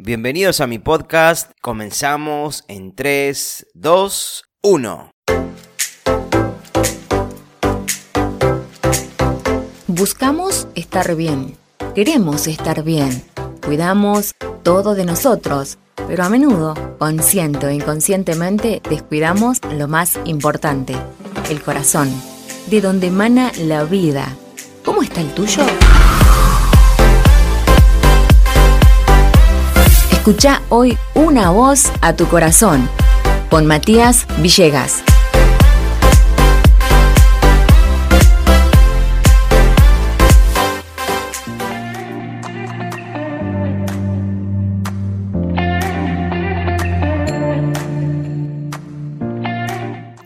Bienvenidos a mi podcast. Comenzamos en 3, 2, 1. Buscamos estar bien. Queremos estar bien. Cuidamos todo de nosotros. Pero a menudo, consciente o inconscientemente, descuidamos lo más importante, el corazón, de donde emana la vida. ¿Cómo está el tuyo? Escucha hoy una voz a tu corazón con Matías Villegas.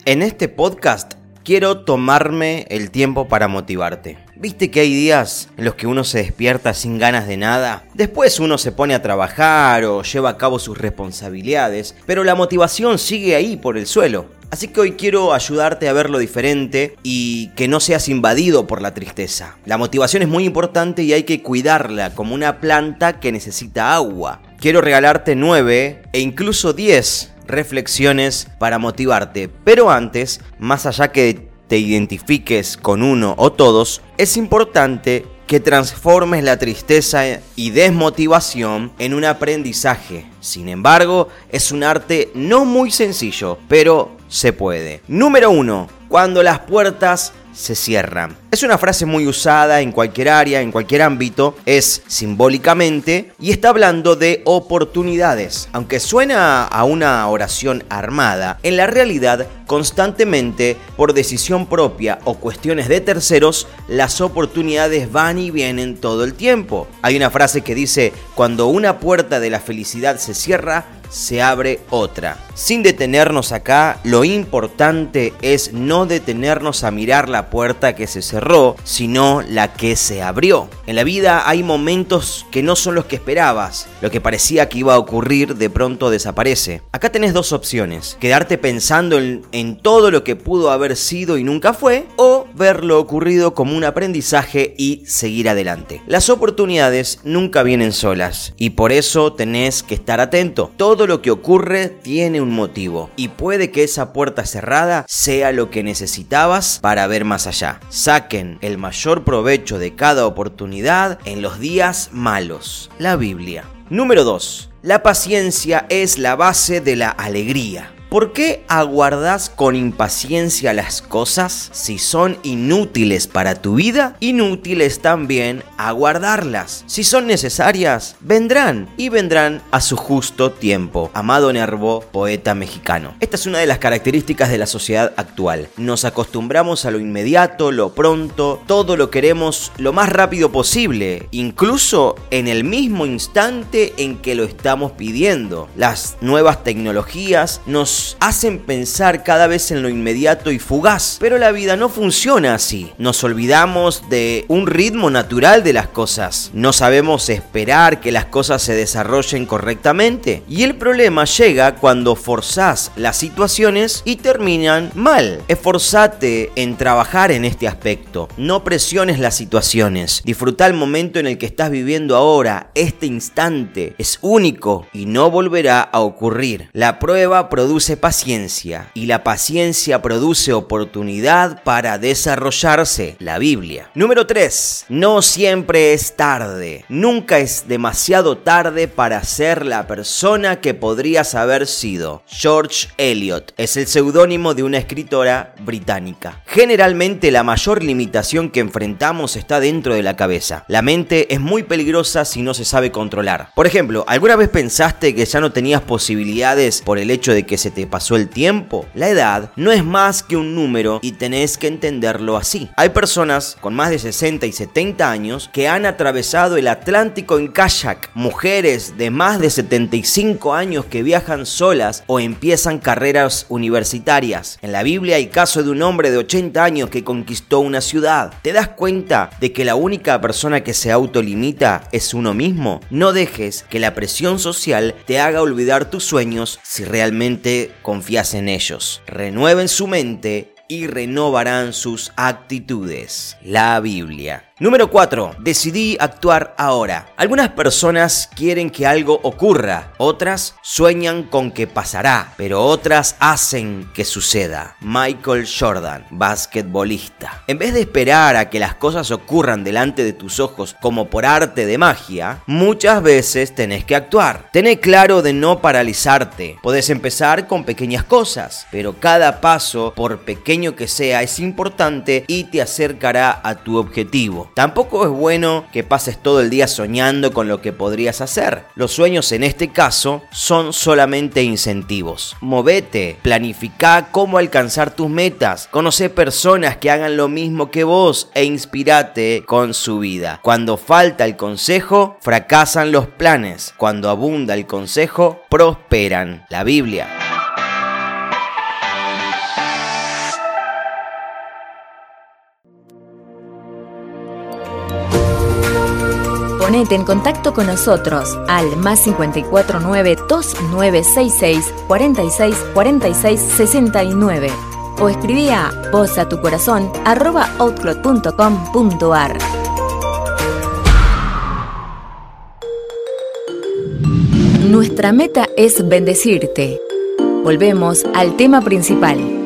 En este podcast quiero tomarme el tiempo para motivarte. ¿Viste que hay días en los que uno se despierta sin ganas de nada? Después uno se pone a trabajar o lleva a cabo sus responsabilidades, pero la motivación sigue ahí por el suelo. Así que hoy quiero ayudarte a verlo diferente y que no seas invadido por la tristeza. La motivación es muy importante y hay que cuidarla como una planta que necesita agua. Quiero regalarte 9 e incluso 10 reflexiones para motivarte. Pero antes, más allá que te identifiques con uno o todos, es importante que transformes la tristeza y desmotivación en un aprendizaje. Sin embargo, es un arte no muy sencillo, pero se puede. Número 1. Cuando las puertas se cierran. Es una frase muy usada en cualquier área, en cualquier ámbito, es simbólicamente y está hablando de oportunidades. Aunque suena a una oración armada, en la realidad constantemente, por decisión propia o cuestiones de terceros, las oportunidades van y vienen todo el tiempo. Hay una frase que dice, cuando una puerta de la felicidad se cierra, se abre otra. Sin detenernos acá, lo importante es no detenernos a mirar la puerta que se cerró, sino la que se abrió. En la vida hay momentos que no son los que esperabas. Lo que parecía que iba a ocurrir de pronto desaparece. Acá tenés dos opciones. Quedarte pensando en, en todo lo que pudo haber sido y nunca fue, o ver lo ocurrido como un aprendizaje y seguir adelante. Las oportunidades nunca vienen solas y por eso tenés que estar atento. Todo lo que ocurre tiene un motivo y puede que esa puerta cerrada sea lo que necesitabas para ver más allá. El mayor provecho de cada oportunidad en los días malos. La Biblia. Número 2. La paciencia es la base de la alegría. ¿Por qué aguardas con impaciencia las cosas si son inútiles para tu vida? Inútiles también aguardarlas. Si son necesarias, vendrán y vendrán a su justo tiempo. Amado Nervo, poeta mexicano. Esta es una de las características de la sociedad actual. Nos acostumbramos a lo inmediato, lo pronto, todo lo queremos lo más rápido posible, incluso en el mismo instante en que lo estamos pidiendo. Las nuevas tecnologías nos hacen pensar cada vez en lo inmediato y fugaz. Pero la vida no funciona así. Nos olvidamos de un ritmo natural de las cosas. No sabemos esperar que las cosas se desarrollen correctamente. Y el problema llega cuando forzás las situaciones y terminan mal. Esforzate en trabajar en este aspecto. No presiones las situaciones. Disfruta el momento en el que estás viviendo ahora. Este instante es único y no volverá a ocurrir. La prueba produce paciencia y la paciencia produce oportunidad para desarrollarse. La Biblia. Número 3. No siempre es tarde. Nunca es demasiado tarde para ser la persona que podrías haber sido. George Eliot es el seudónimo de una escritora británica. Generalmente la mayor limitación que enfrentamos está dentro de la cabeza. La mente es muy peligrosa si no se sabe controlar. Por ejemplo, ¿alguna vez pensaste que ya no tenías posibilidades por el hecho de que se te pasó el tiempo. La edad no es más que un número y tenés que entenderlo así. Hay personas con más de 60 y 70 años que han atravesado el Atlántico en kayak, mujeres de más de 75 años que viajan solas o empiezan carreras universitarias. En la Biblia hay caso de un hombre de 80 años que conquistó una ciudad. ¿Te das cuenta de que la única persona que se autolimita es uno mismo? No dejes que la presión social te haga olvidar tus sueños si realmente confías en ellos. Renueven su mente y renovarán sus actitudes. La Biblia. Número 4. Decidí actuar ahora. Algunas personas quieren que algo ocurra, otras sueñan con que pasará, pero otras hacen que suceda. Michael Jordan, basquetbolista. En vez de esperar a que las cosas ocurran delante de tus ojos como por arte de magia, muchas veces tenés que actuar. Tené claro de no paralizarte. Podés empezar con pequeñas cosas, pero cada paso, por pequeño que sea, es importante y te acercará a tu objetivo. Tampoco es bueno que pases todo el día soñando con lo que podrías hacer. Los sueños en este caso son solamente incentivos. Movete, planifica cómo alcanzar tus metas, conoce personas que hagan lo mismo que vos e inspirate con su vida. Cuando falta el consejo, fracasan los planes. Cuando abunda el consejo, prosperan. La Biblia. Ponete en contacto con nosotros al más 549 2966 46 46 69 o escribí a voz a tu corazón arroba outlook.com.ar. Nuestra meta es bendecirte. Volvemos al tema principal.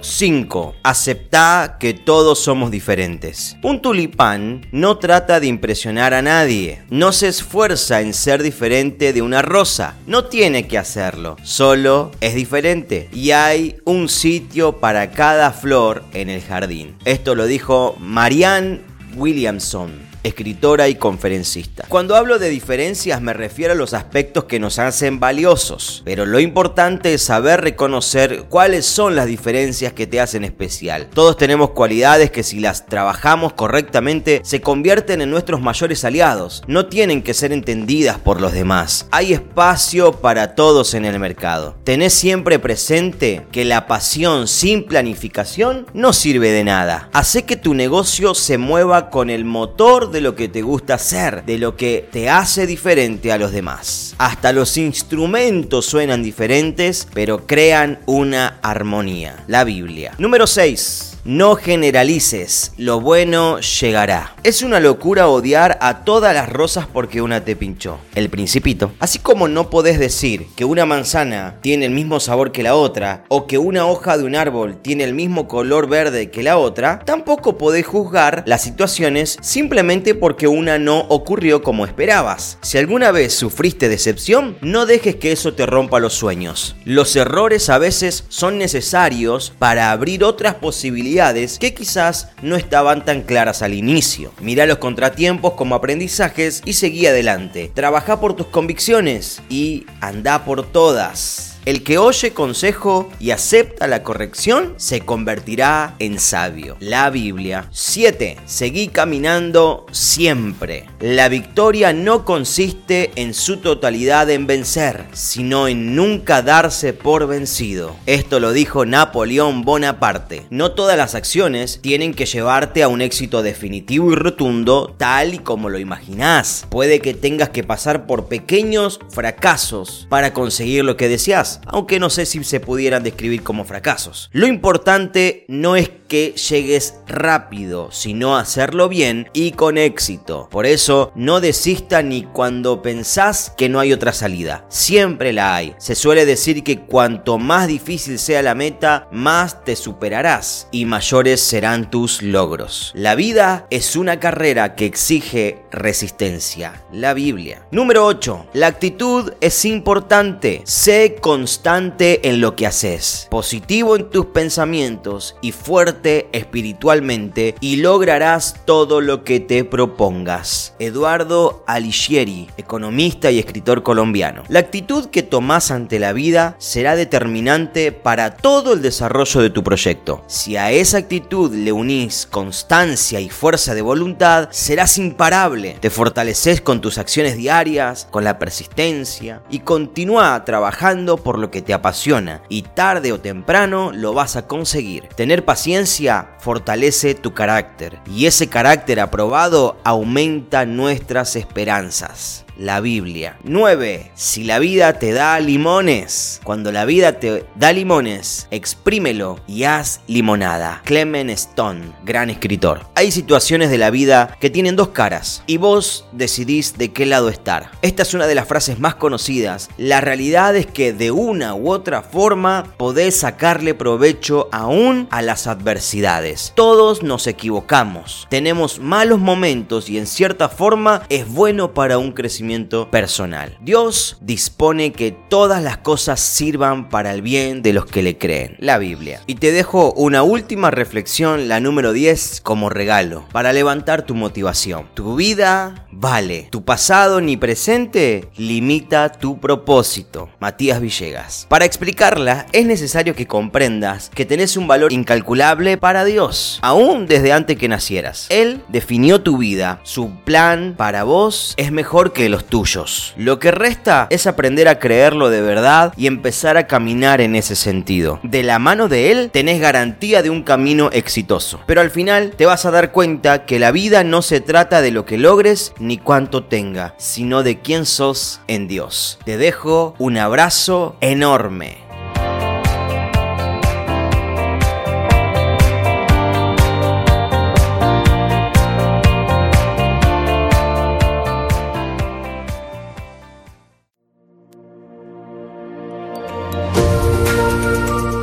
5. Acepta que todos somos diferentes. Un tulipán no trata de impresionar a nadie. No se esfuerza en ser diferente de una rosa. No tiene que hacerlo. Solo es diferente. Y hay un sitio para cada flor en el jardín. Esto lo dijo Marianne Williamson escritora y conferencista. Cuando hablo de diferencias me refiero a los aspectos que nos hacen valiosos, pero lo importante es saber reconocer cuáles son las diferencias que te hacen especial. Todos tenemos cualidades que si las trabajamos correctamente se convierten en nuestros mayores aliados. No tienen que ser entendidas por los demás. Hay espacio para todos en el mercado. Tenés siempre presente que la pasión sin planificación no sirve de nada. Hace que tu negocio se mueva con el motor de lo que te gusta hacer, de lo que te hace diferente a los demás. Hasta los instrumentos suenan diferentes, pero crean una armonía. La Biblia. Número 6. No generalices, lo bueno llegará. Es una locura odiar a todas las rosas porque una te pinchó. El principito. Así como no podés decir que una manzana tiene el mismo sabor que la otra, o que una hoja de un árbol tiene el mismo color verde que la otra, tampoco podés juzgar las situaciones simplemente porque una no ocurrió como esperabas. Si alguna vez sufriste decepción, no dejes que eso te rompa los sueños. Los errores a veces son necesarios para abrir otras posibilidades que quizás no estaban tan claras al inicio. Mira los contratiempos como aprendizajes y seguí adelante. Trabaja por tus convicciones y anda por todas. El que oye consejo y acepta la corrección se convertirá en sabio. La Biblia. 7. Seguí caminando siempre. La victoria no consiste en su totalidad en vencer, sino en nunca darse por vencido. Esto lo dijo Napoleón Bonaparte. No todas las acciones tienen que llevarte a un éxito definitivo y rotundo tal y como lo imaginás. Puede que tengas que pasar por pequeños fracasos para conseguir lo que deseas aunque no sé si se pudieran describir como fracasos. Lo importante no es que llegues rápido, sino hacerlo bien y con éxito. Por eso, no desista ni cuando pensás que no hay otra salida. Siempre la hay. Se suele decir que cuanto más difícil sea la meta, más te superarás y mayores serán tus logros. La vida es una carrera que exige resistencia. La Biblia. Número 8. La actitud es importante. Sé constante en lo que haces. Positivo en tus pensamientos y fuerte espiritualmente y lograrás todo lo que te propongas. Eduardo Alighieri, economista y escritor colombiano. La actitud que tomas ante la vida será determinante para todo el desarrollo de tu proyecto. Si a esa actitud le unís constancia y fuerza de voluntad, serás imparable. Te fortaleces con tus acciones diarias, con la persistencia y continúa trabajando por lo que te apasiona y tarde o temprano lo vas a conseguir. Tener paciencia fortalece tu carácter y ese carácter aprobado aumenta nuestras esperanzas la Biblia. 9. Si la vida te da limones, cuando la vida te da limones, exprímelo y haz limonada. Clement Stone, gran escritor. Hay situaciones de la vida que tienen dos caras y vos decidís de qué lado estar. Esta es una de las frases más conocidas. La realidad es que de una u otra forma podés sacarle provecho aún a las adversidades. Todos nos equivocamos, tenemos malos momentos y en cierta forma es bueno para un crecimiento personal. Dios dispone que todas las cosas sirvan para el bien de los que le creen. La Biblia. Y te dejo una última reflexión, la número 10, como regalo, para levantar tu motivación. Tu vida vale. Tu pasado ni presente limita tu propósito. Matías Villegas. Para explicarla, es necesario que comprendas que tenés un valor incalculable para Dios, aún desde antes que nacieras. Él definió tu vida. Su plan para vos es mejor que los tuyos. Lo que resta es aprender a creerlo de verdad y empezar a caminar en ese sentido. De la mano de él tenés garantía de un camino exitoso. Pero al final te vas a dar cuenta que la vida no se trata de lo que logres ni cuánto tenga, sino de quién sos en Dios. Te dejo un abrazo enorme.